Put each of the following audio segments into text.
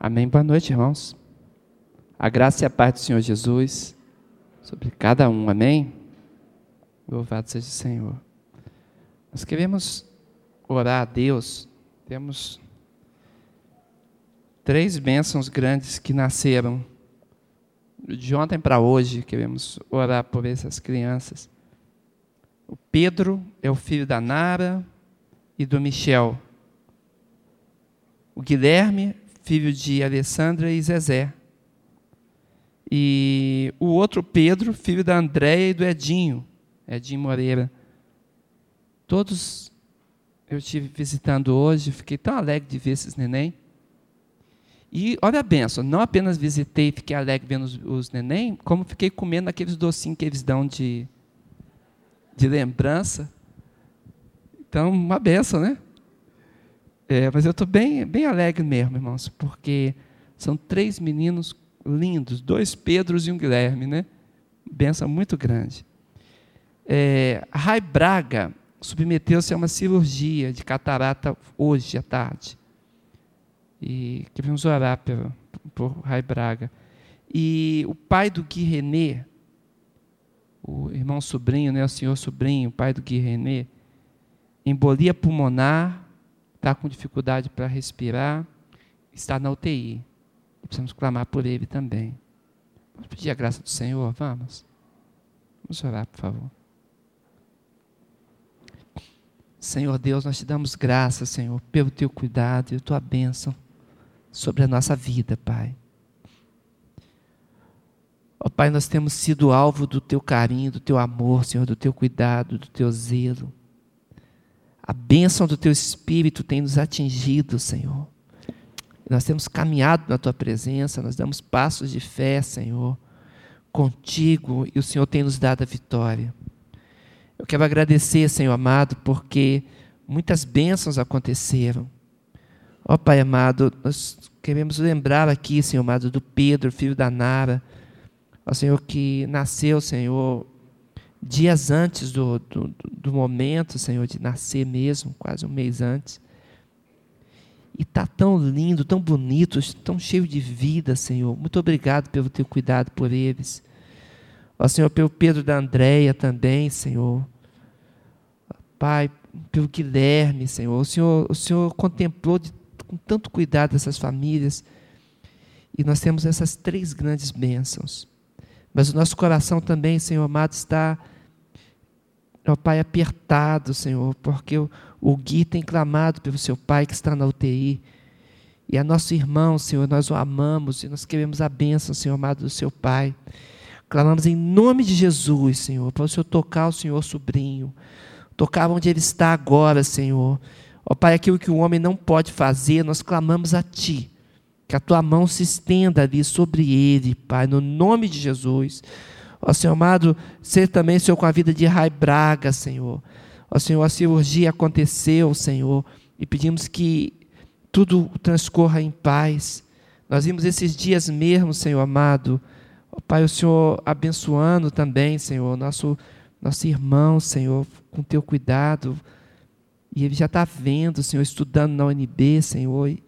Amém. Boa noite, irmãos. A graça e a paz do Senhor Jesus sobre cada um. Amém. Louvado seja o Senhor. Nós queremos orar a Deus. Temos três bênçãos grandes que nasceram de ontem para hoje. Queremos orar por essas crianças. O Pedro é o filho da Nara e do Michel. O Guilherme filho de Alessandra e Zezé. E o outro Pedro, filho da Andréia e do Edinho, Edinho Moreira. Todos eu estive visitando hoje, fiquei tão alegre de ver esses neném. E olha a benção, não apenas visitei e fiquei alegre vendo os, os neném, como fiquei comendo aqueles docinhos que eles dão de, de lembrança. Então, uma benção, né? É, mas eu estou bem, bem alegre mesmo, irmãos, porque são três meninos lindos, dois Pedros e um Guilherme, né? Benção muito grande. É, Rai Braga submeteu-se a uma cirurgia de catarata hoje à tarde. E queremos orar por, por Rai Braga. E o pai do Gui René, o irmão sobrinho, né, o senhor sobrinho, o pai do Gui René, embolia pulmonar, está com dificuldade para respirar, está na UTI. Precisamos clamar por ele também. Vamos pedir a graça do Senhor? Vamos? Vamos orar, por favor. Senhor Deus, nós te damos graças, Senhor, pelo teu cuidado e a tua bênção sobre a nossa vida, Pai. Ó oh, Pai, nós temos sido alvo do teu carinho, do teu amor, Senhor, do teu cuidado, do teu zelo. A bênção do teu Espírito tem nos atingido, Senhor. Nós temos caminhado na tua presença, nós damos passos de fé, Senhor, contigo, e o Senhor tem nos dado a vitória. Eu quero agradecer, Senhor amado, porque muitas bênçãos aconteceram. Ó Pai amado, nós queremos lembrar aqui, Senhor amado, do Pedro, filho da Nara, ó Senhor, que nasceu, Senhor, dias antes do, do, do, momento, Senhor, de nascer mesmo, quase um mês antes. E está tão lindo, tão bonito, tão cheio de vida, Senhor. Muito obrigado pelo teu cuidado por eles. Ó Senhor, pelo Pedro da Andréia também, Senhor. Pai, pelo Guilherme, Senhor. O Senhor, o Senhor contemplou de, com tanto cuidado essas famílias. E nós temos essas três grandes bênçãos. Mas o nosso coração também, Senhor amado, está, ó Pai, apertado, Senhor, porque o, o Gui tem clamado pelo seu pai que está na UTI. E a nosso irmão, Senhor, nós o amamos e nós queremos a bênção, Senhor amado, do seu pai. Clamamos em nome de Jesus, Senhor, para o Senhor tocar o Senhor sobrinho, tocar onde ele está agora, Senhor. Ó Pai, aquilo que o homem não pode fazer, nós clamamos a Ti. Que a tua mão se estenda ali sobre ele, Pai, no nome de Jesus. Ó Senhor amado, ser também, Senhor, com a vida de Rai Braga, Senhor. Ó Senhor, a cirurgia aconteceu, Senhor, e pedimos que tudo transcorra em paz. Nós vimos esses dias mesmo, Senhor amado. Ó Pai, o Senhor abençoando também, Senhor, nosso, nosso irmão, Senhor, com teu cuidado. E ele já está vendo, Senhor, estudando na UNB, Senhor, e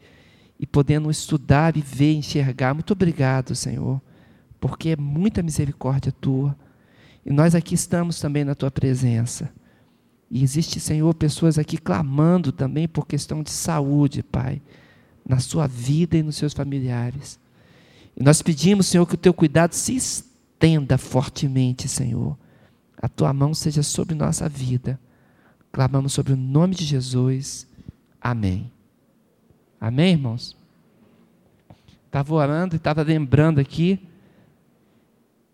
podendo estudar e ver, enxergar. Muito obrigado, Senhor, porque é muita misericórdia tua. E nós aqui estamos também na tua presença. E existe, Senhor, pessoas aqui clamando também por questão de saúde, Pai, na sua vida e nos seus familiares. E nós pedimos, Senhor, que o teu cuidado se estenda fortemente, Senhor. A tua mão seja sobre nossa vida. Clamamos sobre o nome de Jesus. Amém. Amém, irmãos? Estava orando e estava lembrando aqui,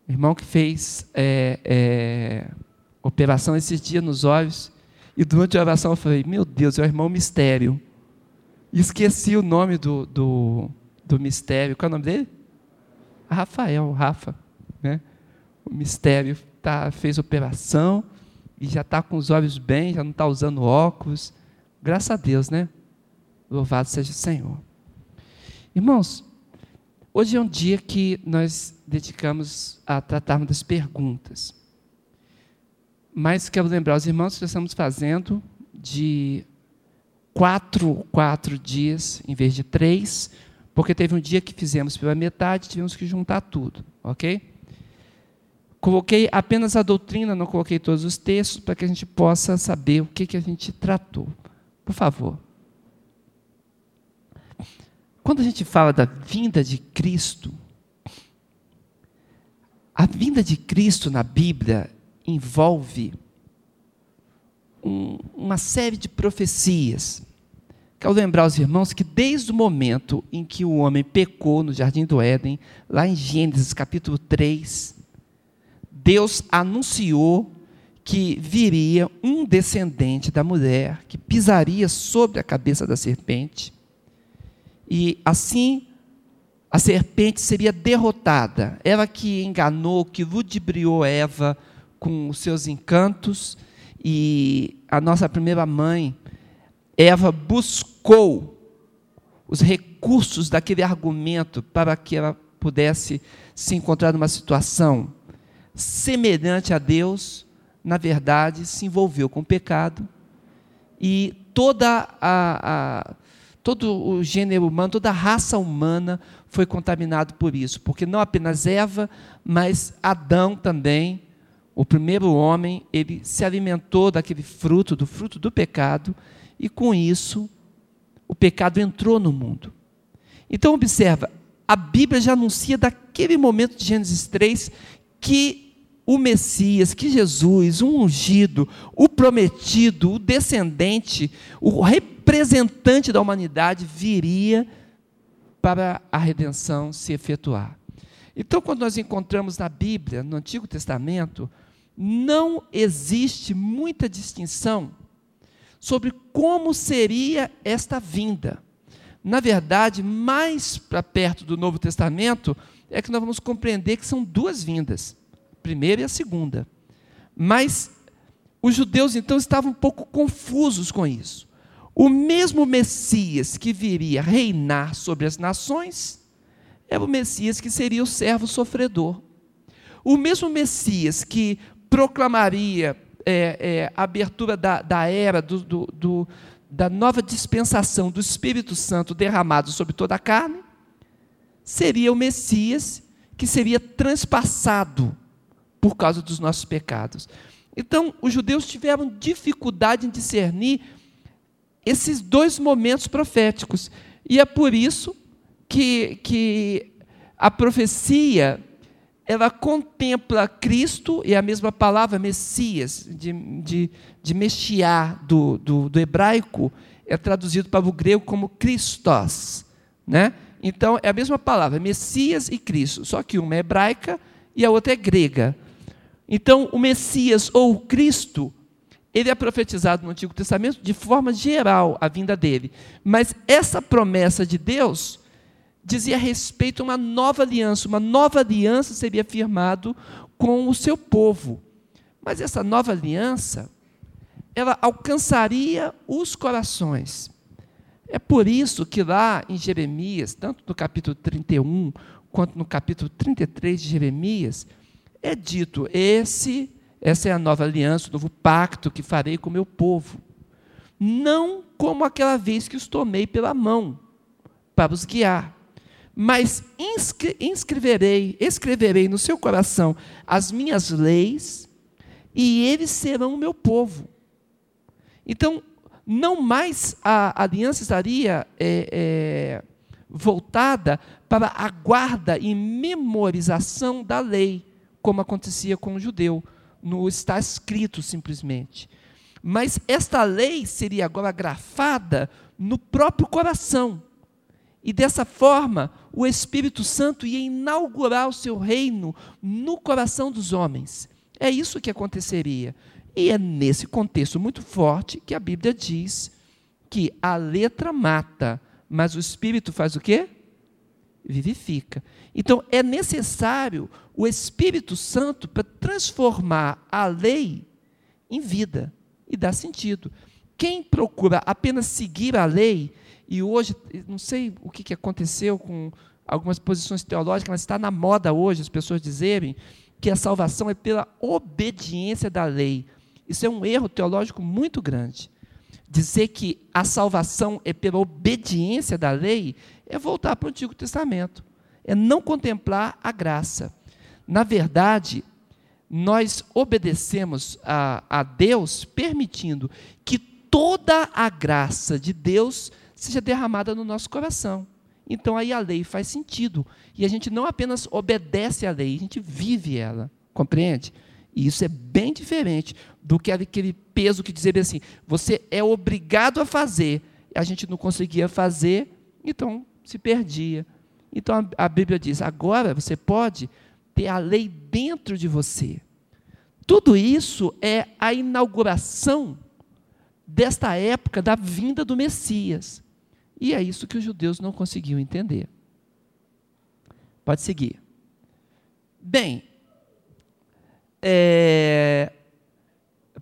irmão que fez é, é, operação esses dias nos olhos, e durante a oração eu falei, meu Deus, é o irmão mistério. E esqueci o nome do, do, do mistério. Qual é o nome dele? Rafael, Rafa. Né? O mistério tá, fez operação e já está com os olhos bem, já não está usando óculos. Graças a Deus, né? Louvado seja o Senhor. Irmãos, hoje é um dia que nós dedicamos a tratarmos das perguntas. Mas quero lembrar os irmãos que estamos fazendo de quatro, quatro dias, em vez de três, Porque teve um dia que fizemos pela metade, tivemos que juntar tudo, ok? Coloquei apenas a doutrina, não coloquei todos os textos, para que a gente possa saber o que, que a gente tratou. Por favor. Quando a gente fala da vinda de Cristo, a vinda de Cristo na Bíblia envolve um, uma série de profecias. Quero lembrar os irmãos que desde o momento em que o homem pecou no jardim do Éden, lá em Gênesis capítulo 3, Deus anunciou que viria um descendente da mulher que pisaria sobre a cabeça da serpente. E assim a serpente seria derrotada. Ela que enganou, que ludibriou Eva com os seus encantos, e a nossa primeira mãe, Eva, buscou os recursos daquele argumento para que ela pudesse se encontrar numa situação semelhante a Deus, na verdade, se envolveu com o pecado e toda a, a todo o gênero humano, toda a raça humana foi contaminado por isso, porque não apenas Eva, mas Adão também, o primeiro homem, ele se alimentou daquele fruto, do fruto do pecado, e com isso o pecado entrou no mundo. Então observa, a Bíblia já anuncia daquele momento de Gênesis 3 que o Messias, que Jesus, o ungido, o prometido, o descendente, o representante da humanidade viria para a redenção se efetuar. Então, quando nós encontramos na Bíblia, no Antigo Testamento, não existe muita distinção sobre como seria esta vinda. Na verdade, mais para perto do Novo Testamento, é que nós vamos compreender que são duas vindas, a primeira e a segunda. Mas os judeus então estavam um pouco confusos com isso. O mesmo Messias que viria reinar sobre as nações é o Messias que seria o servo sofredor. O mesmo Messias que proclamaria é, é, a abertura da, da era, do, do, do, da nova dispensação do Espírito Santo derramado sobre toda a carne, seria o Messias que seria transpassado por causa dos nossos pecados. Então, os judeus tiveram dificuldade em discernir esses dois momentos proféticos. E é por isso que, que a profecia ela contempla Cristo, e a mesma palavra Messias, de, de, de Mexiar, do, do, do hebraico, é traduzido para o grego como Christos. Né? Então, é a mesma palavra, Messias e Cristo, só que uma é hebraica e a outra é grega. Então, o Messias ou Cristo ele é profetizado no Antigo Testamento de forma geral, a vinda dele. Mas essa promessa de Deus dizia respeito a uma nova aliança. Uma nova aliança seria firmado com o seu povo. Mas essa nova aliança, ela alcançaria os corações. É por isso que lá em Jeremias, tanto no capítulo 31 quanto no capítulo 33 de Jeremias, é dito: esse essa é a nova aliança, o novo pacto que farei com o meu povo. Não como aquela vez que os tomei pela mão para os guiar, mas inscreverei, escreverei no seu coração as minhas leis e eles serão o meu povo. Então, não mais a aliança estaria é, é, voltada para a guarda e memorização da lei, como acontecia com o judeu no está escrito simplesmente. Mas esta lei seria agora grafada no próprio coração. E dessa forma, o Espírito Santo ia inaugurar o seu reino no coração dos homens. É isso que aconteceria. E é nesse contexto muito forte que a Bíblia diz que a letra mata, mas o Espírito faz o quê? Vivifica. Então é necessário o Espírito Santo para transformar a lei em vida e dar sentido. Quem procura apenas seguir a lei, e hoje, não sei o que aconteceu com algumas posições teológicas, mas está na moda hoje as pessoas dizerem que a salvação é pela obediência da lei. Isso é um erro teológico muito grande. Dizer que a salvação é pela obediência da lei é voltar para o Antigo Testamento, é não contemplar a graça. Na verdade, nós obedecemos a, a Deus permitindo que toda a graça de Deus seja derramada no nosso coração. Então aí a lei faz sentido. E a gente não apenas obedece à lei, a gente vive ela. Compreende? E isso é bem diferente do que aquele peso que dizia assim: você é obrigado a fazer. A gente não conseguia fazer, então se perdia. Então a, Bíblia diz: agora você pode ter a lei dentro de você. Tudo isso é a inauguração desta época da vinda do Messias. E é isso que os judeus não conseguiam entender. Pode seguir. Bem, é,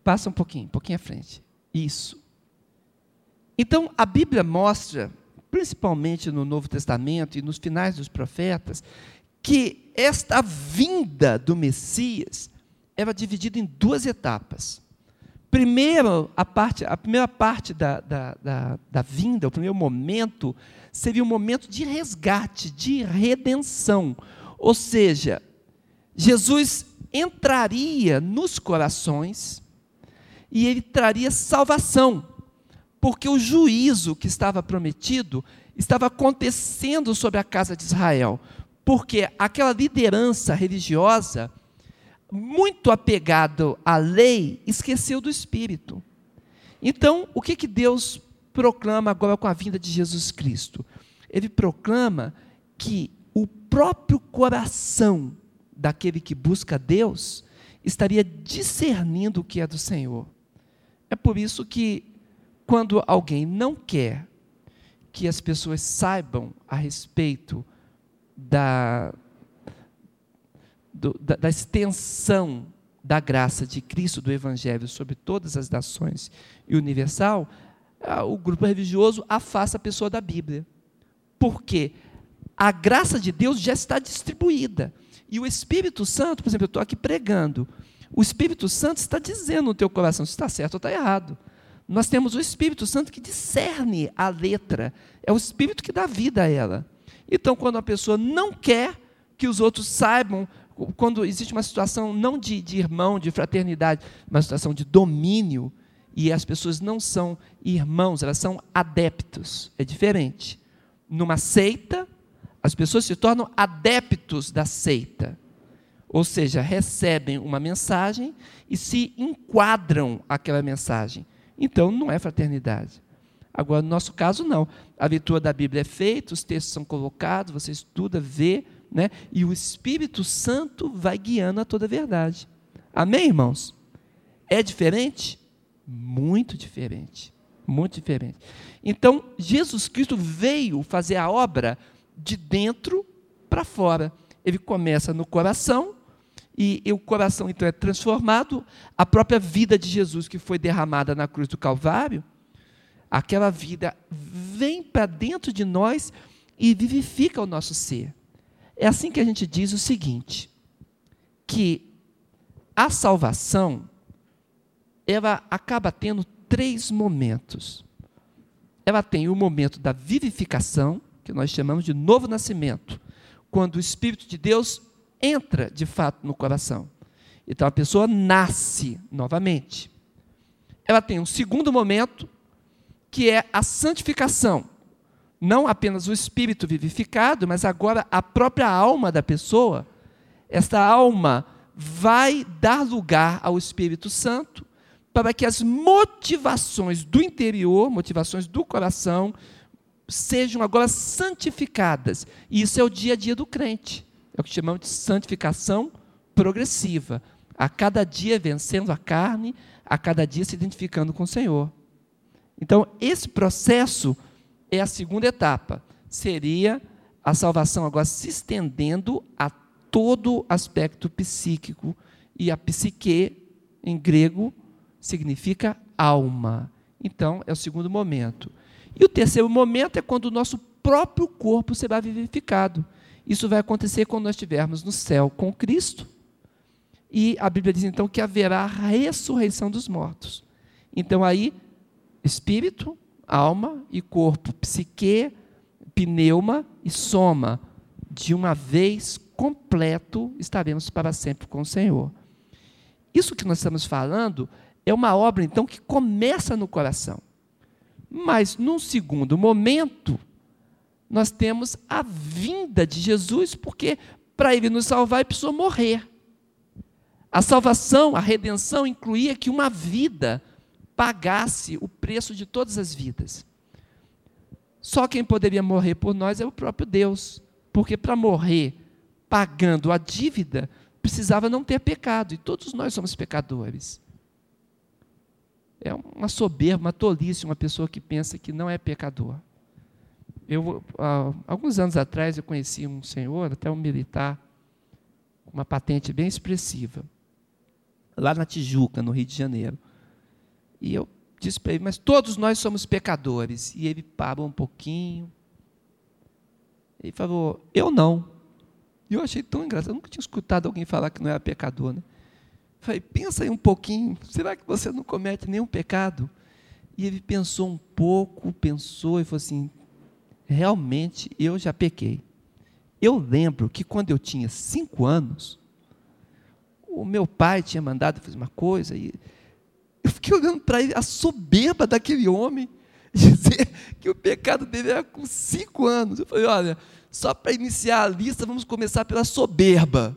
passa um pouquinho, um pouquinho à frente. Isso. Então, a Bíblia mostra, principalmente no Novo Testamento e nos finais dos profetas, que esta vinda do Messias era dividida em duas etapas. Primeiro, a, parte, a primeira parte da, da, da, da vinda, o primeiro momento, seria um momento de resgate, de redenção. Ou seja, Jesus entraria nos corações e ele traria salvação, porque o juízo que estava prometido estava acontecendo sobre a casa de Israel, porque aquela liderança religiosa muito apegado à lei, esqueceu do Espírito. Então, o que, que Deus proclama agora com a vinda de Jesus Cristo? Ele proclama que o próprio coração daquele que busca Deus estaria discernindo o que é do Senhor. É por isso que, quando alguém não quer que as pessoas saibam a respeito da, do, da, da extensão da graça de Cristo, do Evangelho, sobre todas as nações e universal, o grupo religioso afasta a pessoa da Bíblia. Porque a graça de Deus já está distribuída. E o Espírito Santo, por exemplo, eu estou aqui pregando. O Espírito Santo está dizendo no teu coração se está certo ou está errado. Nós temos o Espírito Santo que discerne a letra. É o Espírito que dá vida a ela. Então, quando a pessoa não quer que os outros saibam quando existe uma situação não de, de irmão, de fraternidade, uma situação de domínio, e as pessoas não são irmãos, elas são adeptos. É diferente. Numa seita, as pessoas se tornam adeptos da seita. Ou seja, recebem uma mensagem e se enquadram aquela mensagem. Então, não é fraternidade. Agora, no nosso caso, não. A leitura da Bíblia é feita, os textos são colocados, você estuda, vê, né? E o Espírito Santo vai guiando a toda a verdade. Amém, irmãos? É diferente? Muito diferente. Muito diferente. Então, Jesus Cristo veio fazer a obra de dentro para fora. Ele começa no coração, e, e, o coração então é transformado. A própria vida de Jesus, que foi derramada na cruz do Calvário, aquela vida vem para dentro de nós e vivifica o nosso ser. É assim que a gente diz o seguinte: que a salvação ela acaba tendo três momentos. Ela tem o momento da vivificação, que nós chamamos de novo nascimento, quando o Espírito de Deus entra de fato no coração. Então a pessoa nasce novamente. Ela tem um segundo momento, que é a santificação, não apenas o espírito vivificado, mas agora a própria alma da pessoa, esta alma vai dar lugar ao Espírito Santo para que as motivações do interior, motivações do coração, sejam agora santificadas. E isso é o dia a dia do crente. É o que chamamos de santificação progressiva. A cada dia vencendo a carne, a cada dia se identificando com o Senhor. Então, esse processo é a segunda etapa. Seria a salvação agora se estendendo a todo aspecto psíquico. E a psique, em grego, significa alma. Então, é o segundo momento. E o terceiro momento é quando o nosso próprio corpo será vivificado. Isso vai acontecer quando nós estivermos no céu com Cristo. E a Bíblia diz então que haverá ressurreição dos mortos. Então aí espírito, alma e corpo, psique, pneuma e soma. De uma vez completo estaremos para sempre com o Senhor. Isso que nós estamos falando é uma obra, então, que começa no coração. Mas, num segundo momento, nós temos a vinda de Jesus, porque para ele nos salvar, ele precisou morrer. A salvação, a redenção incluía que uma vida pagasse o preço de todas as vidas. Só quem poderia morrer por nós é o próprio Deus, porque para morrer pagando a dívida, precisava não ter pecado, e todos nós somos pecadores. É uma soberba, uma tolice, uma pessoa que pensa que não é pecador. Eu, há alguns anos atrás, eu conheci um senhor, até um militar, com uma patente bem expressiva, lá na Tijuca, no Rio de Janeiro. E eu disse para ele, mas todos nós somos pecadores. E ele parou um pouquinho. Ele falou, eu não. E eu achei tão engraçado, eu nunca tinha escutado alguém falar que não era pecador. Né? Falei, pensa aí um pouquinho, será que você não comete nenhum pecado? E ele pensou um pouco, pensou e falou assim: realmente eu já pequei. Eu lembro que quando eu tinha cinco anos, o meu pai tinha mandado fazer uma coisa e eu fiquei olhando para ele, a soberba daquele homem, dizer que o pecado dele era com cinco anos. Eu falei: olha, só para iniciar a lista, vamos começar pela soberba,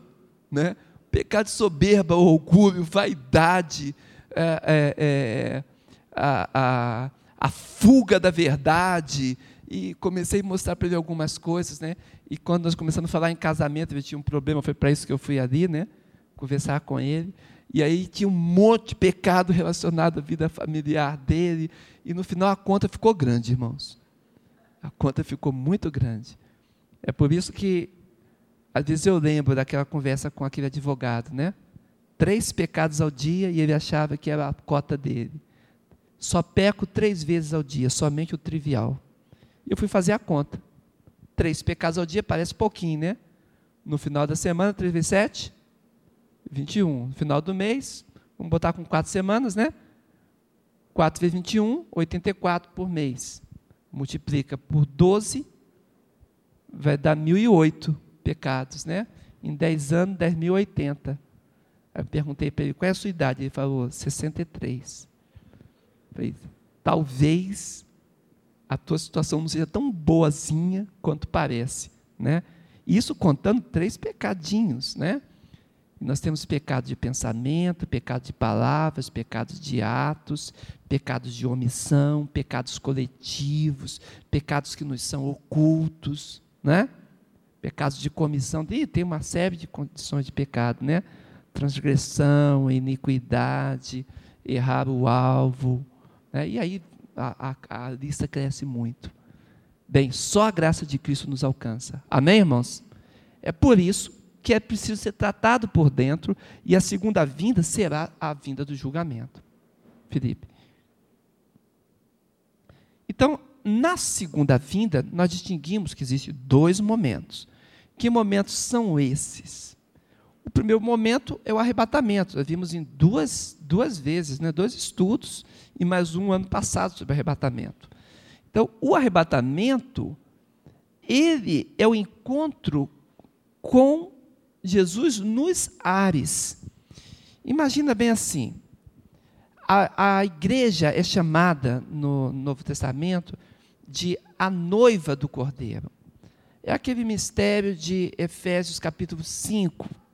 né? Pecado soberba, orgulho, vaidade, é, é, é, a, a, a fuga da verdade, e comecei a mostrar para ele algumas coisas, né? E quando nós começamos a falar em casamento, ele tinha um problema, foi para isso que eu fui ali, né? Conversar com ele. E aí tinha um monte de pecado relacionado à vida familiar dele, e no final a conta ficou grande, irmãos. A conta ficou muito grande. É por isso que, às vezes, eu lembro daquela conversa com aquele advogado, né? Três pecados ao dia e ele achava que era a cota dele. Só peco três vezes ao dia, somente o trivial. E eu fui fazer a conta. Três pecados ao dia parece pouquinho, né? No final da semana, três vezes sete, 21. No final do mês, vamos botar com quatro semanas, né? 4 vezes 21, 84 por mês. Multiplica por 12, vai dar 1.008 pecados, né? Em 10 anos, 10.080. Eu perguntei para ele, qual é a sua idade? Ele falou, 63. falei, talvez a tua situação não seja tão boazinha quanto parece, né? Isso contando três pecadinhos, né? nós temos pecado de pensamento, pecado de palavras, pecados de atos, pecados de omissão, pecados coletivos, pecados que nos são ocultos, né? Pecados de comissão, e tem uma série de condições de pecado, né? Transgressão, iniquidade, errar o alvo, né? e aí a, a, lista cresce muito. Bem, só a graça de Cristo nos alcança. Amém, irmãos? É por isso que é preciso ser tratado por dentro, e a segunda vinda será a vinda do julgamento. Felipe. Então, na segunda vinda, nós distinguimos que existem dois momentos. Que momentos são esses? O primeiro momento é o arrebatamento. Nós vimos em duas, duas vezes, né, dois estudos, e mais um ano passado sobre arrebatamento. Então, o arrebatamento, ele é o encontro com Jesus nos ares. Imagina bem assim: a, a igreja é chamada no Novo Testamento de a noiva do Cordeiro. É aquele mistério de Efésios capítulo 5,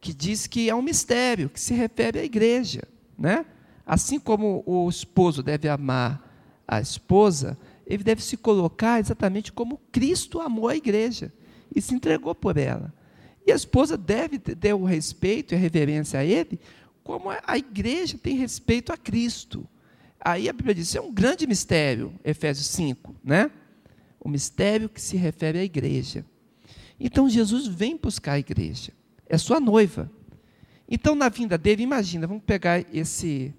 que diz que é um mistério que se refere à igreja, né? Assim como o esposo deve amar a esposa, ele deve se colocar exatamente como Cristo amou a igreja e se entregou por ela. E a esposa deve ter o respeito e a reverência a ele, como a igreja tem respeito a Cristo. Aí a Bíblia diz, é um grande mistério, Efésios 5, né? O mistério que se refere à igreja. Então Jesus vem buscar a igreja, é sua noiva. Então, na vinda dele, imagina, vamos pegar esse,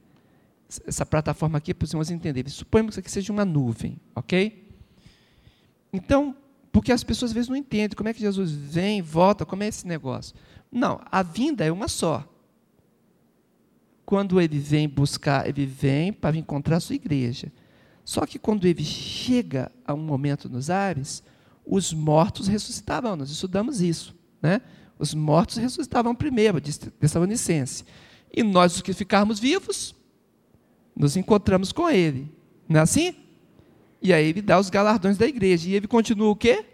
essa plataforma aqui para os irmãos entenderem. Suponhamos que aqui seja uma nuvem, ok? Então, porque as pessoas às vezes não entendem como é que Jesus vem, volta, como é esse negócio. Não, a vinda é uma só. quando ele vem buscar, ele vem para encontrar a sua igreja. Só que quando ele chega a um momento nos ares, os mortos ressuscitavam. Nós estudamos isso. Né? Os mortos ressuscitavam primeiro, diz Tessalonicense. E nós, os que ficarmos vivos, nos encontramos com ele. Não é assim? E aí ele dá os galardões da igreja. E ele continua o quê?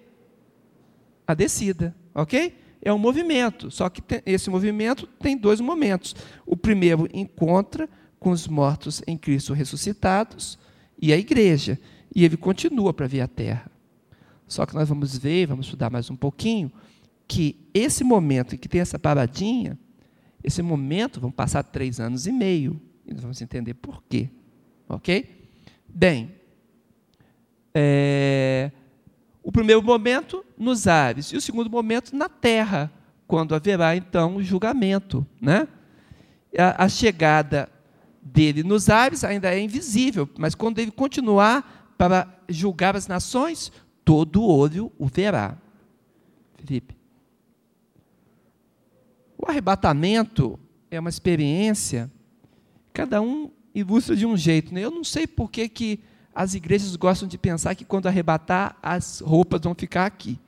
A descida, ok? É um movimento, só que tem, esse movimento tem dois momentos. O primeiro encontra com os mortos em Cristo ressuscitados e a igreja. E ele continua para vir à terra. Só que nós vamos ver, vamos estudar mais um pouquinho, que esse momento em que tem essa paradinha, esse momento, vão passar três anos e meio. E nós vamos entender por quê. Ok? Bem, é, o primeiro momento nos ares e o segundo momento na terra, quando haverá então o julgamento. Né? A, a chegada dele nos ares ainda é invisível, mas quando ele continuar para julgar as nações, todo olho o verá. Felipe. O arrebatamento é uma experiência, cada um ilustra de um jeito. Né? Eu não sei por que, que as igrejas gostam de pensar que quando arrebatar, as roupas vão ficar aqui.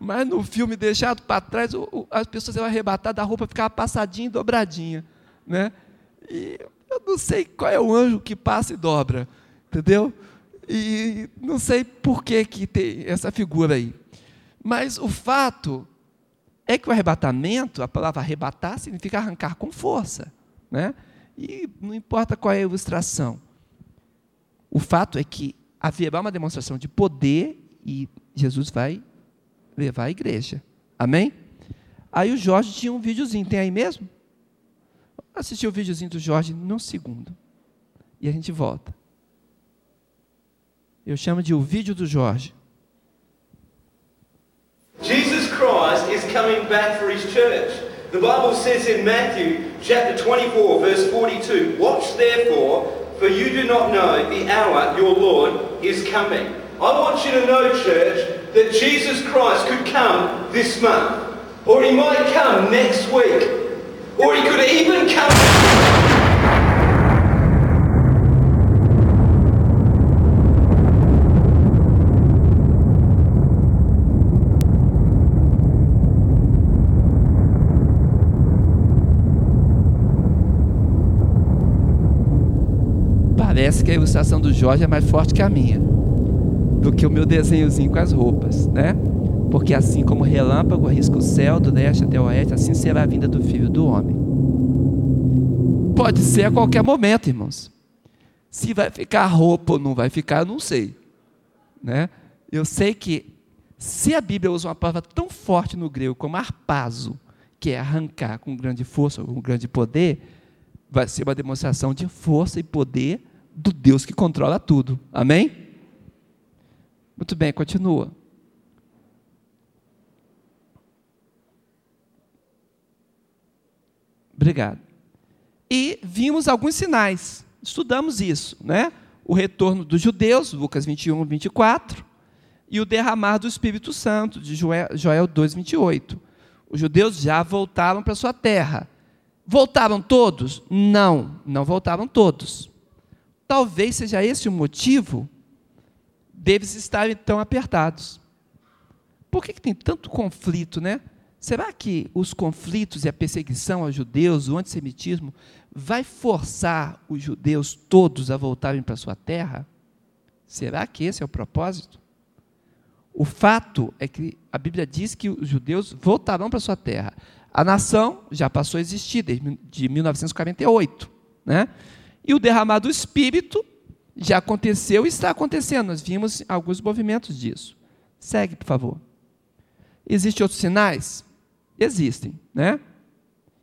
Mas no filme Deixado para Trás, as pessoas iam arrebatar da roupa ficava passadinha e dobradinha. Né? E eu não sei qual é o anjo que passa e dobra. Entendeu? E não sei por que, que tem essa figura aí. Mas o fato é que o arrebatamento, a palavra arrebatar, significa arrancar com força. Né? E não importa qual é a ilustração. O fato é que haverá uma demonstração de poder e Jesus vai levar a igreja. Amém? Aí o Jorge tinha um videozinho, tem aí mesmo? Assistir o videozinho do Jorge num segundo. E a gente volta. Eu chamo de o vídeo do Jorge. Christ is coming back for his church. The Bible says in Matthew chapter 24 verse 42, Watch therefore, for you do not know the hour your Lord is coming. I want you to know, church, that Jesus Christ could come this month. Or he might come next week. Or he could even come... Parece que a ilustração do Jorge é mais forte que a minha, do que o meu desenhozinho com as roupas, né? Porque assim como o relâmpago arrisca o céu do leste até o oeste, assim será a vinda do Filho do Homem. Pode ser a qualquer momento, irmãos. Se vai ficar roupa ou não vai ficar, eu não sei. Né? Eu sei que se a Bíblia usa uma palavra tão forte no grego como arpazo, que é arrancar com grande força, com grande poder, vai ser uma demonstração de força e poder do Deus que controla tudo. Amém? Muito bem, continua. Obrigado. E vimos alguns sinais. Estudamos isso, né? O retorno dos judeus, Lucas 21, 24, e o derramar do Espírito Santo, de Joel 2, 28. Os judeus já voltaram para sua terra. Voltaram todos? Não, não voltaram todos. Talvez seja esse o motivo deles estarem tão apertados. Por que, que tem tanto conflito, né? Será que os conflitos e a perseguição aos judeus, o antissemitismo, vai forçar os judeus todos a voltarem para sua terra? Será que esse é o propósito? O fato é que a Bíblia diz que os judeus voltarão para sua terra. A nação já passou a existir desde 1948, né? E o derramar do Espírito já aconteceu e está acontecendo. Nós vimos alguns movimentos disso. Segue, por favor. Existem outros sinais? Existem, né?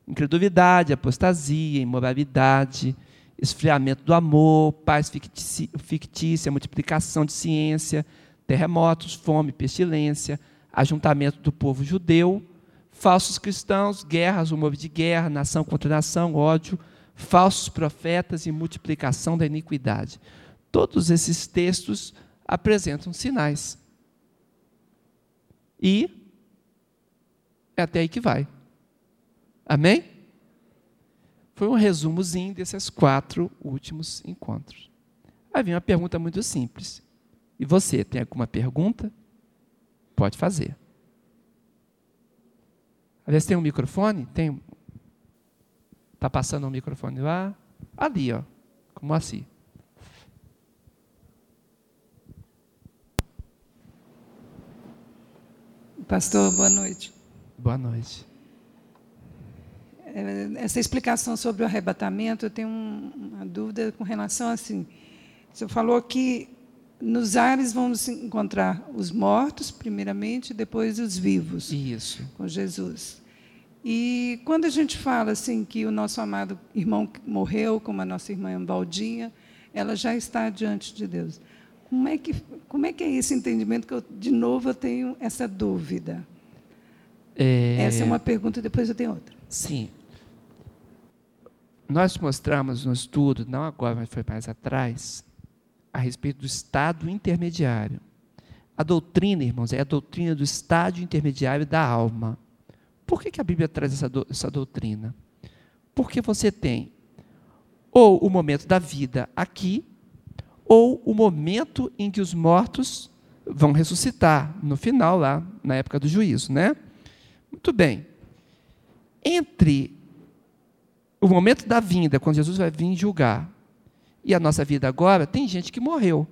Incredulidade, apostasia, imoralidade, esfriamento do amor, paz fictícia, multiplicação de ciência, terremotos, fome, pestilência, ajuntamento do povo judeu, falsos cristãos, guerras, rumores de guerra, nação contra nação, ódio, falsos profetas e multiplicação da iniquidade. Todos esses textos apresentam sinais. E é até aí que vai. Amém? foi um resumozinho desses quatro últimos encontros. Vem uma pergunta muito simples. E você, tem alguma pergunta? Pode fazer. Aliás, tem um microfone? Tem. Está passando um microfone lá? Ali, ó. Como assim? Pastor, boa noite. Boa noite. É, essa explicação sobre o arrebatamento, eu tenho uma dúvida com relação assim. Você falou que nos ares vamos encontrar os mortos, primeiramente, depois os vivos. Isso. Com Jesus. E quando a gente fala assim que o nosso amado irmão morreu, como a nossa irmã Baldinha, ela já está diante de Deus. Como é que, como é, que é esse entendimento que eu, de novo, eu tenho essa dúvida? É... Essa é uma pergunta, depois eu tenho outra. Sim. Nós mostramos no estudo, não agora, mas foi mais atrás, a respeito do estado intermediário. A doutrina, irmãos, é a doutrina do estádio intermediário da alma. Por que, que a Bíblia traz essa, do, essa doutrina? Porque você tem ou o momento da vida aqui, ou o momento em que os mortos vão ressuscitar, no final, lá, na época do juízo, né? Muito bem. Entre o momento da vinda, quando Jesus vai vir julgar, e a nossa vida agora, tem gente que morreu.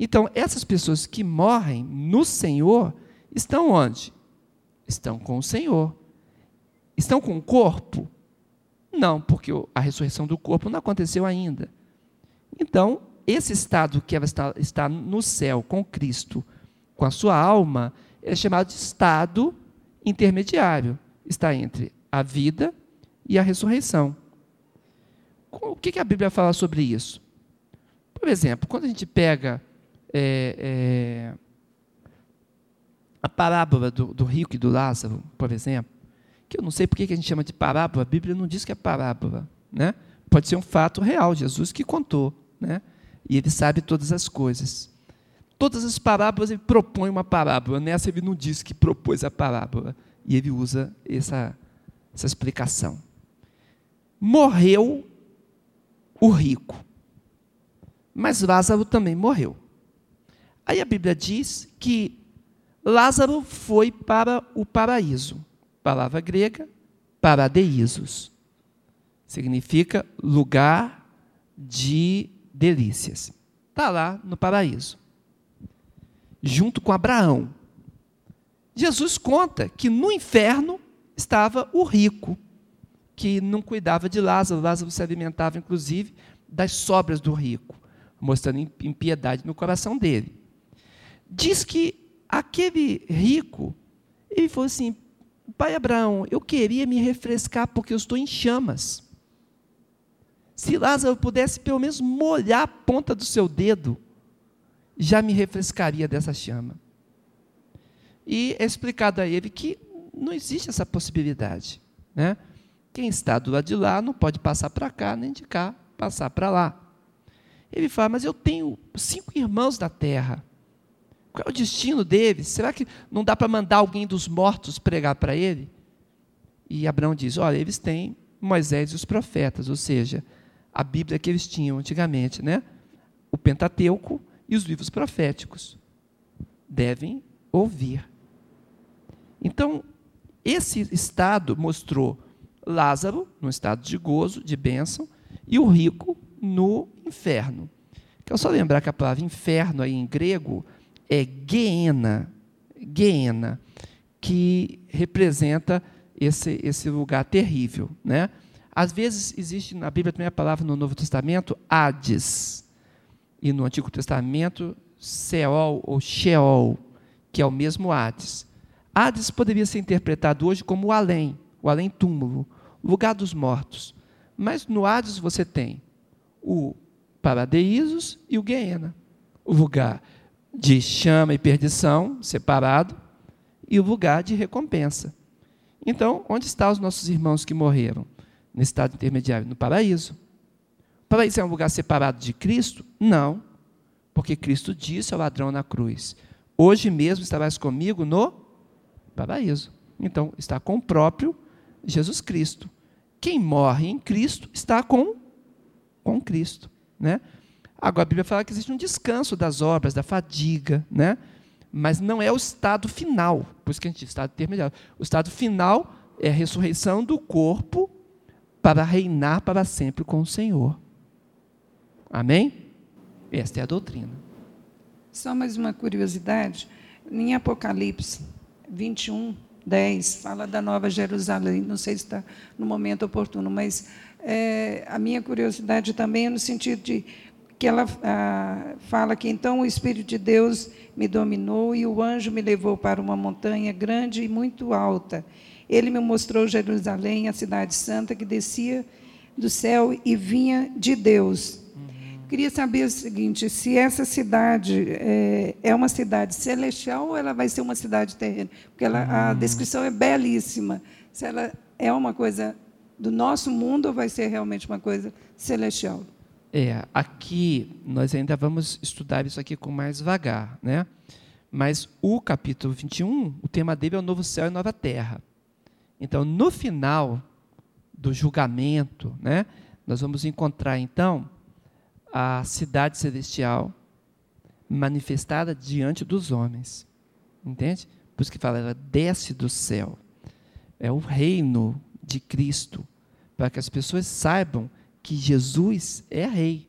Então, essas pessoas que morrem no Senhor estão onde? Estão com o Senhor. Estão com o corpo? Não, porque a ressurreição do corpo não aconteceu ainda. Então, esse estado que ela está, está no céu com Cristo, com a sua alma, é chamado de estado intermediário. Está entre a vida e a ressurreição. O que, a Bíblia fala sobre isso? Por exemplo, quando a gente pega é, é, a parábola do, do, rico e do Lázaro, por exemplo, que eu não sei por que a gente chama de parábola, a Bíblia não diz que é parábola. Né? Pode ser um fato real, Jesus que contou. Né? E ele sabe todas as coisas. Todas as parábolas ele propõe uma parábola. Nessa ele não diz que propôs a parábola. E ele usa essa, essa explicação. Morreu o rico. Mas Lázaro também morreu. Aí a Bíblia diz que Lázaro foi para o paraíso. Palavra grega, paradeisos. Significa lugar de delícias. Está lá no paraíso. Junto com Abraão. Jesus conta que no inferno estava o rico, que não cuidava de Lázaro. Lázaro se alimentava, inclusive, das sobras do rico, mostrando impiedade no coração dele. Diz que aquele rico, ele falou assim: Pai Abraão, eu queria me refrescar porque eu estou em chamas. Se Lázaro pudesse pelo menos molhar a ponta do seu dedo, já me refrescaria dessa chama. E é explicado a ele que não existe essa possibilidade. Né? Quem está do lado de lá não pode passar para cá, nem de cá passar para lá. Ele fala, mas eu tenho cinco irmãos da terra. Qual é o destino deles? Será que não dá para mandar alguém dos mortos pregar para ele? E Abraão diz: olha, eles têm Moisés e os profetas, ou seja, a Bíblia que eles tinham antigamente, né? O Pentateuco e os livros proféticos. Devem ouvir. Então, esse estado mostrou Lázaro no estado de gozo, de bênção, e o rico no inferno. Quero só lembrar que a palavra inferno aí em grego é Geena, Geena, que representa esse, esse lugar terrível, né? Às vezes existe na Bíblia também a palavra no Novo Testamento, Hades. E no Antigo Testamento, Seol ou Sheol, que é o mesmo Hades. Hades poderia ser interpretado hoje como o além, o além-túmulo, lugar dos mortos. Mas no Hades você tem o Paradeisos e o Guiena, o lugar de chama e perdição, separado, e o lugar de recompensa. Então, onde estão os nossos irmãos que morreram? no estado intermediário, no paraíso. O paraíso é um lugar separado de Cristo? Não, porque Cristo disse ao ladrão na cruz: Hoje mesmo estarás comigo no paraíso. Então, está com o próprio Jesus Cristo, quem morre em Cristo está com, com Cristo. Né? Agora, a Bíblia fala que existe um descanso das obras, da fadiga, né? mas não é o estado final, por isso que a gente diz estado intermediário. O estado final é a ressurreição do corpo para reinar para sempre com o Senhor. Amém? Esta é a doutrina. Só mais uma curiosidade. Em Apocalipse 21, 10, fala da Nova Jerusalém. Não sei se está no momento oportuno, mas é, a minha curiosidade também é no sentido de que ela ah, fala que então o Espírito de Deus me dominou e o anjo me levou para uma montanha grande e muito alta. Ele me mostrou Jerusalém, a cidade santa que descia do céu e vinha de Deus. Uhum. Queria saber o seguinte: se essa cidade é, é, uma cidade celestial ou ela vai ser uma cidade terrena? Porque ela, uhum. a descrição é belíssima. Se ela é uma coisa do nosso mundo ou vai ser realmente uma coisa celestial? É, aqui nós ainda vamos estudar isso aqui com mais vagar, né? Mas o capítulo 21, o tema dele é o novo céu e nova terra. Então, no final do julgamento, né, nós vamos encontrar então a cidade celestial manifestada diante dos homens. Entende? Por isso que fala, ela desce do céu. É o reino de Cristo, para que as pessoas saibam que Jesus é rei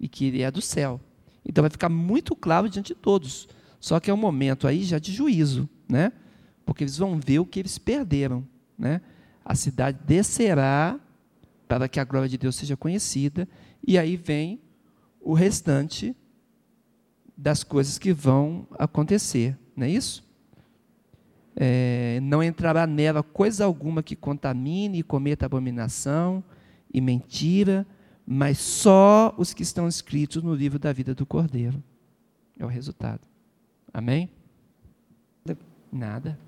e que ele é do céu. Então vai ficar muito claro diante de todos. Só que é um momento aí já de juízo, né? Porque eles vão ver o que eles perderam, né? A cidade descerá para que a glória de Deus seja conhecida, e aí vem o restante das coisas que vão acontecer, não é isso? É, não entrará nela coisa alguma que contamine e cometa abominação, e mentira, mas só os que estão escritos no livro da vida do Cordeiro. É o resultado. Amém? Nada.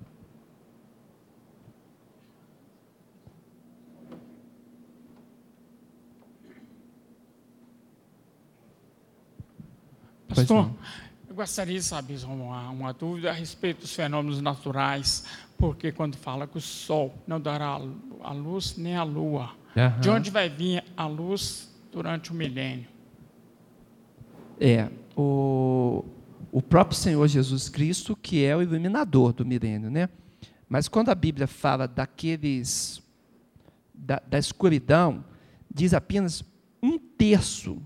Pastor, eu gostaria de saber uma, uma dúvida a respeito dos fenômenos naturais, porque quando fala que o sol não dará a luz nem a lua, Uhum. De onde vai vir a luz durante o milênio? É, o, o próprio Senhor Jesus Cristo, que é o iluminador do milênio, né? Mas quando a Bíblia fala daqueles, da, da escuridão, diz apenas um terço,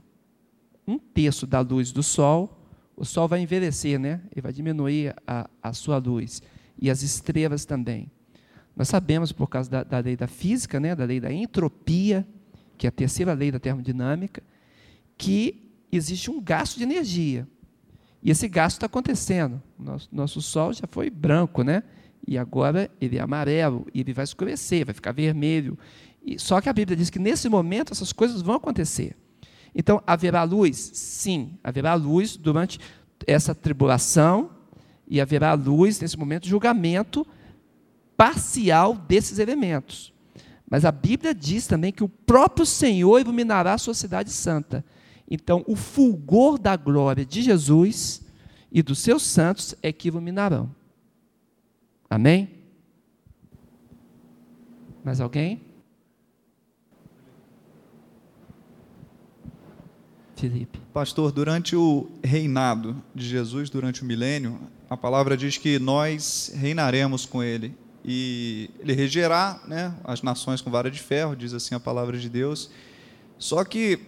um terço da luz do sol, o sol vai envelhecer, né? Ele vai diminuir a, a sua luz. E as estrelas também. Nós sabemos, por causa da, da, lei da física, né, da lei da entropia, que é a terceira lei da termodinâmica, que existe um gasto de energia. E esse gasto está acontecendo. Nosso, nosso Sol já foi branco, né? E agora ele é amarelo, e ele vai escurecer, vai ficar vermelho. E, só que a Bíblia diz que nesse momento essas coisas vão acontecer. Então, haverá luz? Sim, haverá luz durante essa tribulação, e haverá luz nesse momento de julgamento parcial desses elementos. Mas a Bíblia diz também que o próprio Senhor iluminará a sua cidade santa. Então, o fulgor da glória de Jesus e dos seus santos é que iluminarão. Amém? Mais alguém? Felipe. Pastor, durante o reinado de Jesus, durante o milênio, a palavra diz que nós reinaremos com ele e ele regerá né, as nações com vara de ferro, diz assim a palavra de Deus. Só que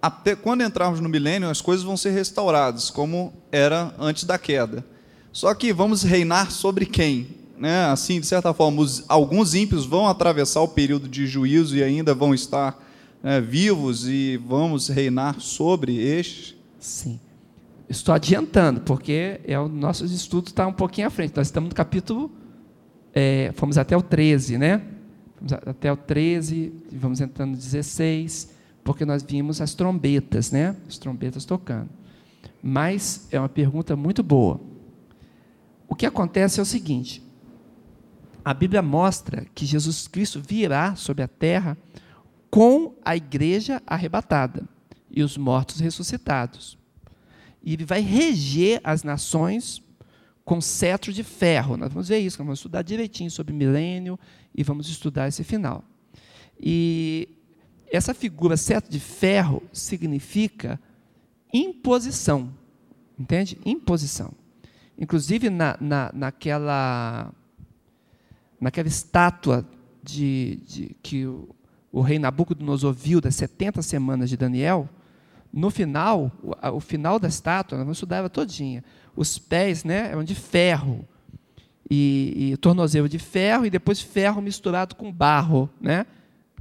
até quando entrarmos no milênio, as coisas vão ser restauradas, como era antes da queda. Só que vamos reinar sobre quem? Né? Assim, de certa forma, os, alguns ímpios vão atravessar o período de juízo e ainda vão estar né, vivos e vamos reinar sobre estes? Sim. Estou adiantando, porque é o nosso estudo está um pouquinho à frente. Nós estamos no capítulo é, fomos até o 13, né? Fomos até o 13, vamos entrando no 16, porque nós vimos as trombetas, né? As trombetas tocando. Mas é uma pergunta muito boa. O que acontece é o seguinte: a Bíblia mostra que Jesus Cristo virá sobre a terra com a igreja arrebatada e os mortos ressuscitados. E ele vai reger as nações com cetro de ferro. Nós vamos ver isso, vamos estudar direitinho sobre milênio e vamos estudar esse final. E essa figura certo de ferro significa imposição, entende? Imposição. Inclusive na, na, naquela, naquela estátua de, de que o, o, rei Nabucodonosor viu das 70 semanas de Daniel, no final, o, o final da estátua, nós vamos estudar ela todinha, os pés né, eram de ferro, e, e tornozelo de ferro, e depois ferro misturado com barro, né?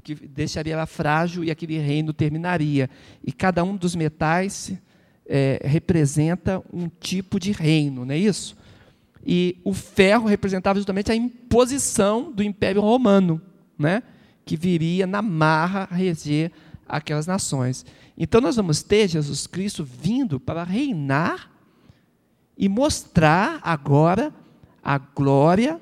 que deixaria ela frágil e aquele reino terminaria. E cada um dos metais é, representa um tipo de reino, não é isso? E o ferro representava justamente a imposição do Império Romano, né? que viria na marra reger aquelas nações. Então nós vamos ter Jesus Cristo vindo para reinar e mostrar agora a glória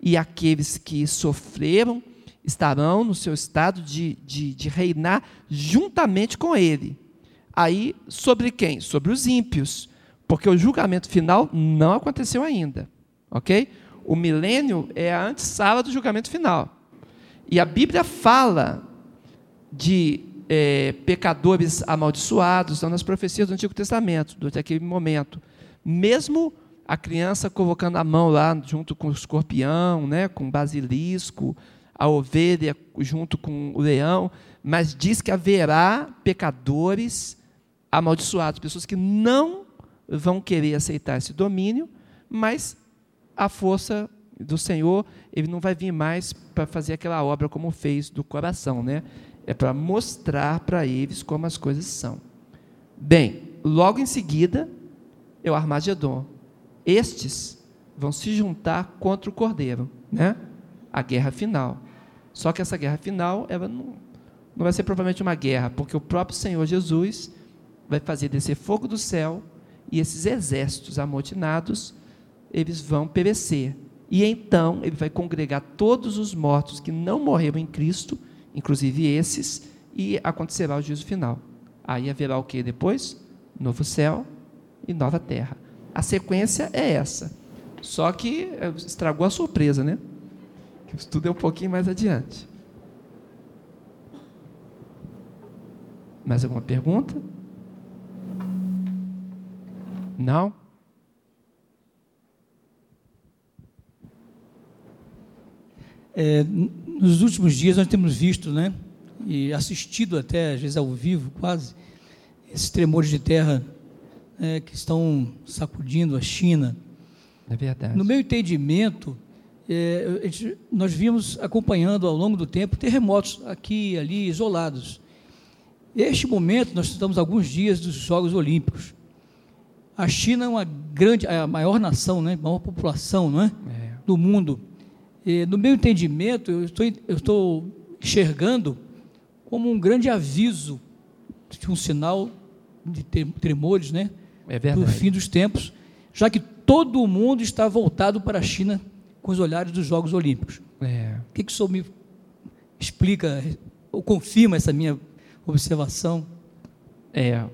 e aqueles que sofreram estarão no seu estado de, de, de reinar juntamente com ele. Aí, sobre quem? Sobre os ímpios, porque o julgamento final não aconteceu ainda, ok? O milênio é a antessala do julgamento final. E a Bíblia fala de é, pecadores amaldiçoados, estão nas profecias do Antigo Testamento, durante aquele momento. Mesmo a criança colocando a mão lá junto com o escorpião, né, com o basilisco, a ovelha junto com o leão, mas diz que haverá pecadores amaldiçoados, pessoas que não vão querer aceitar esse domínio, mas a força do Senhor, ele não vai vir mais para fazer aquela obra como fez do coração, né? É para mostrar para eles como as coisas são. Bem, logo em seguida é o Armagedon. Estes vão se juntar contra o Cordeiro, né? A guerra final. Só que essa guerra final, ela não, não vai ser provavelmente uma guerra, porque o próprio Senhor Jesus vai fazer descer fogo do céu e esses exércitos amotinados, eles vão perecer. E então ele vai congregar todos os mortos que não morreram em Cristo, inclusive esses, e acontecerá o juízo final. Aí haverá o que depois? Novo céu e nova terra. A sequência é essa. Só que eh, estragou a surpresa, né? O estudo é um pouquinho mais adiante. Mais alguma pergunta? Não? É, nos últimos dias nós temos visto, né, e assistido até às vezes ao vivo, quase, esses tremores de terra é, que estão sacudindo a China. É verdade. No meu entendimento, é, nós vimos acompanhando ao longo do tempo terremotos aqui e ali isolados. Este momento, nós estamos alguns dias dos Jogos Olímpicos. A China é uma grande, a maior nação, né, maior população não é? é. do mundo. E, no meu entendimento, eu estou, eu estou enxergando como um grande aviso um sinal de tremores, né? É do fim dos tempos, já que todo mundo está voltado para a China com os olhares dos Jogos Olímpicos. É. O que, que o senhor me explica ou confirma essa minha observação? É,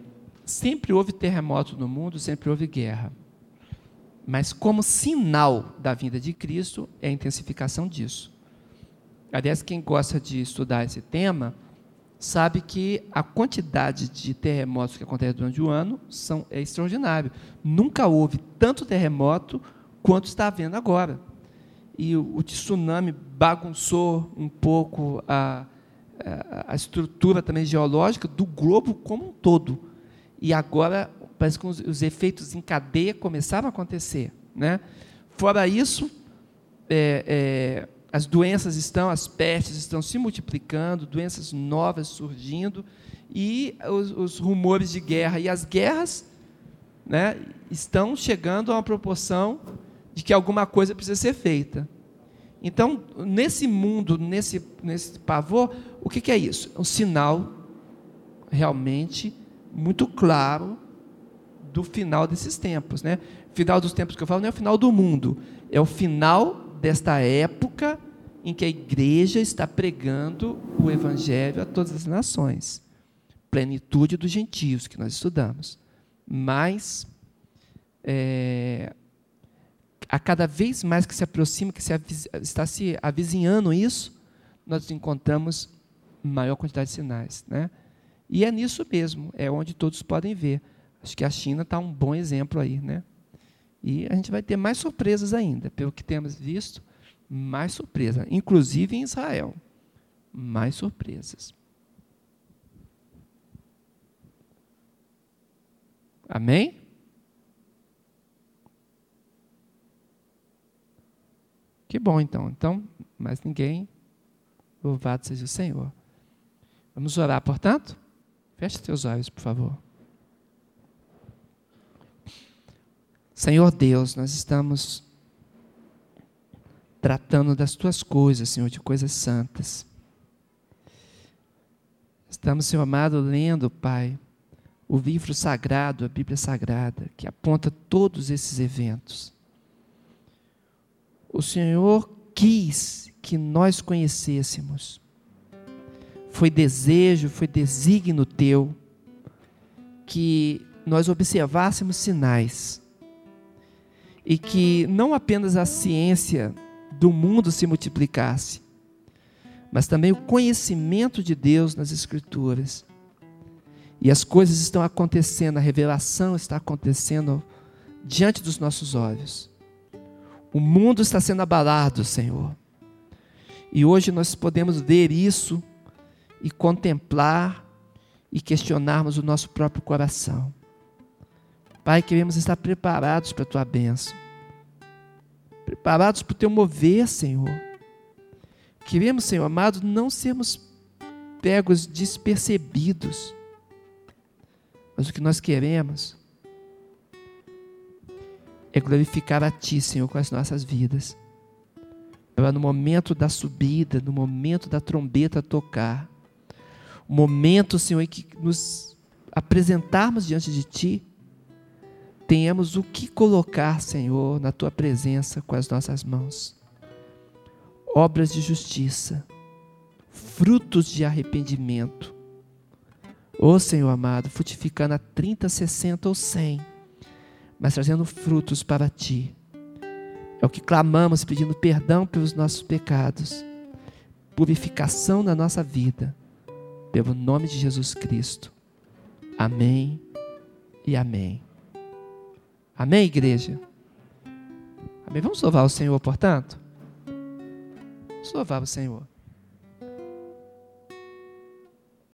sempre houve terremoto no mundo, sempre houve guerra. Mas como sinal da vinda de Cristo é a intensificação disso. Aliás, quem gosta de estudar esse tema sabe que a quantidade de terremotos que acontecem durante o ano são, é extraordinário. Nunca houve tanto terremoto quanto está havendo agora e o, o tsunami bagunçou um pouco a, a, a, estrutura também geológica do globo como um todo. E agora parece que os, os efeitos em cadeia começaram a acontecer. Né? Fora isso, é, é, as doenças estão, as pestes estão se multiplicando, doenças novas surgindo, e os, os rumores de guerra. E as guerras né, estão chegando a uma proporção de que alguma coisa precisa ser feita. Então, nesse mundo, nesse, nesse pavor, o que, que é isso? É um sinal realmente muito claro do final desses tempos. Né? Final dos tempos que eu falo não é o final do mundo, é o final desta época em que a igreja está pregando o evangelho a todas as nações. Plenitude dos gentios, que nós estudamos. Mas é, a cada vez mais que se aproxima, que se está se avizinhando isso, nós encontramos maior quantidade de sinais. Né? E é nisso mesmo, é onde todos podem ver. Acho que a China está um bom exemplo aí. Né? E a gente vai ter mais surpresas ainda, pelo que temos visto, mais surpresa, inclusive em Israel. Mais surpresas. Amém? Que bom então. Então, mais ninguém. Louvado seja o Senhor. Vamos orar, portanto? Feche seus olhos, por favor. Senhor Deus, nós estamos tratando das tuas coisas, Senhor, de coisas santas. Estamos, Senhor amado, lendo, Pai, o livro sagrado, a Bíblia Sagrada, que aponta todos esses eventos. O Senhor quis que nós conhecêssemos. Foi desejo, foi desígnio teu que nós observássemos sinais e que não apenas a ciência do mundo se multiplicasse, mas também o conhecimento de Deus nas Escrituras e as coisas estão acontecendo, a revelação está acontecendo diante dos nossos olhos. O mundo está sendo abalado, Senhor. E hoje nós podemos ver isso e contemplar e questionarmos o nosso próprio coração. Pai, queremos estar preparados para a tua bênção, preparados para o teu mover, Senhor. Queremos, Senhor amado, não sermos pegos despercebidos mas o que nós queremos é glorificar a Ti, Senhor, com as nossas vidas. Para no momento da subida, no momento da trombeta tocar, o momento, Senhor, em que nos apresentarmos diante de Ti, tenhamos o que colocar, Senhor, na Tua presença com as nossas mãos. Obras de justiça, frutos de arrependimento, Ô oh, Senhor amado, frutificando a 30, 60 ou 100, mas trazendo frutos para Ti. É o que clamamos pedindo perdão pelos nossos pecados, purificação na nossa vida, pelo nome de Jesus Cristo. Amém e amém. Amém, igreja? Amém. Vamos louvar o Senhor, portanto? Vamos louvar o Senhor.